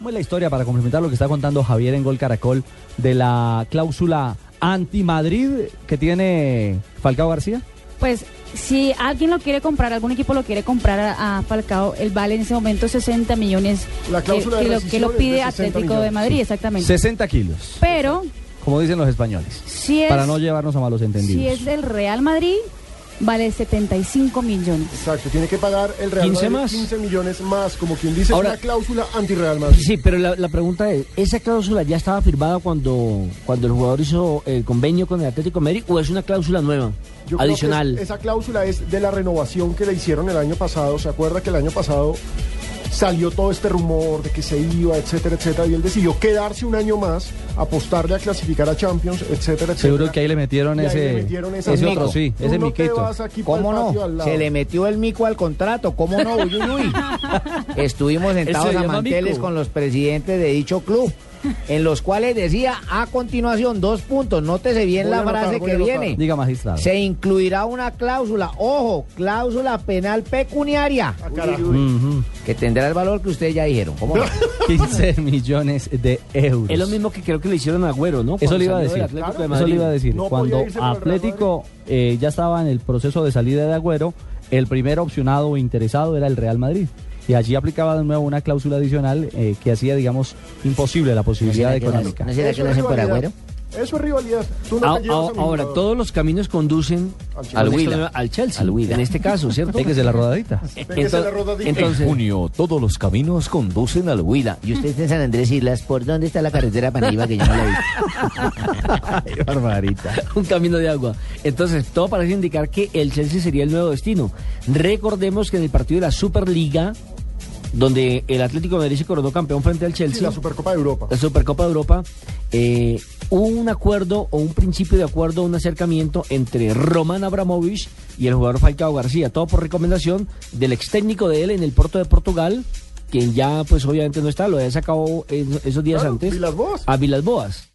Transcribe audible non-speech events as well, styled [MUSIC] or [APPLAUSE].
¿Cómo es la historia para complementar lo que está contando Javier en Gol Caracol de la cláusula anti-Madrid que tiene Falcao García? Pues si alguien lo quiere comprar, algún equipo lo quiere comprar a, a Falcao, el vale en ese momento 60 millones La que, cláusula de que lo, que lo es pide de 60 Atlético de millones. Madrid, exactamente. 60 kilos, Pero como dicen los españoles, si es, para no llevarnos a malos entendidos. si es del Real Madrid, vale 75 millones. Exacto, tiene que pagar el Real 15 Madrid más. 15 millones más, como quien dice, Ahora- una cláusula anti-Real Madrid. Sí, pero la, la pregunta es, ¿esa cláusula ya estaba firmada cuando, cuando el jugador hizo el convenio con el Atlético de Madrid o es una cláusula nueva, Yo creo que adicional? es- esa cláusula es de la renovación que le hicieron el año pasado. ¿Se acuerda que el año pasado salió todo este rumor de que se iba, etcétera, etcétera? Y él decidió quedarse un año más, apostarle a clasificar a Champions, etcétera, etcétera. Seguro que ahí le metieron Y ese, le metieron esa ese mico. otro sí, ese no miquito. ¿Cómo no? Se le metió el mico al contrato, ¿cómo no? Uy, uy, uy. [LAUGHS] Estuvimos sentados se a manteles mico. con los presidentes de dicho club, en los cuales decía a continuación dos puntos, nótese bien Voy la anotar, frase que viene. Diga magistrado. Se incluirá una cláusula, ojo, cláusula penal pecuniaria, Ah, que tendrá el valor que ustedes ya dijeron. ¿Cómo [LAUGHS] no? 15 millones de euros. Es lo mismo que creo que le hicieron a Agüero, ¿no? Eso le iba. Atlético de Eso le iba a decir. No Cuando Atlético eh, ya estaba en el proceso de salida de Agüero, el primer opcionado o interesado era el Real Madrid. Y allí aplicaba de nuevo una cláusula adicional eh, que hacía, digamos, imposible la ¿No posibilidad económica. no será que Eso lo es hacen por rivalidad. Agüero? Eso es rivalidad. Tú no Ah, ah, a ahora, jugador. todos los caminos conducen Al esto- al Chelsea, Al Huila. en este caso, ¿cierto? Péguese la rodadita. La rodadita. entonces, junio, todos los caminos conducen al Huila. Y usted está en San Andrés Islas, ¿por dónde está la carretera para arriba que yo no la he visto? [LAUGHS] barbarita. un camino de agua. Entonces, todo parece indicar que el Chelsea sería el nuevo destino. Recordemos que en el partido de la Superliga, donde el Atlético de Madrid se coronó campeón frente al Sí, Chelsea, la Supercopa de Europa. la Supercopa de Europa, eh, hubo un acuerdo o un principio de acuerdo, un acercamiento entre Roman Abramovich y el jugador Falcao García, todo por recomendación del ex técnico de él en el Porto de Portugal, quien ya pues obviamente no está, lo había sacado esos días Claro, antes, Vilas Boas. a Vilas Boas.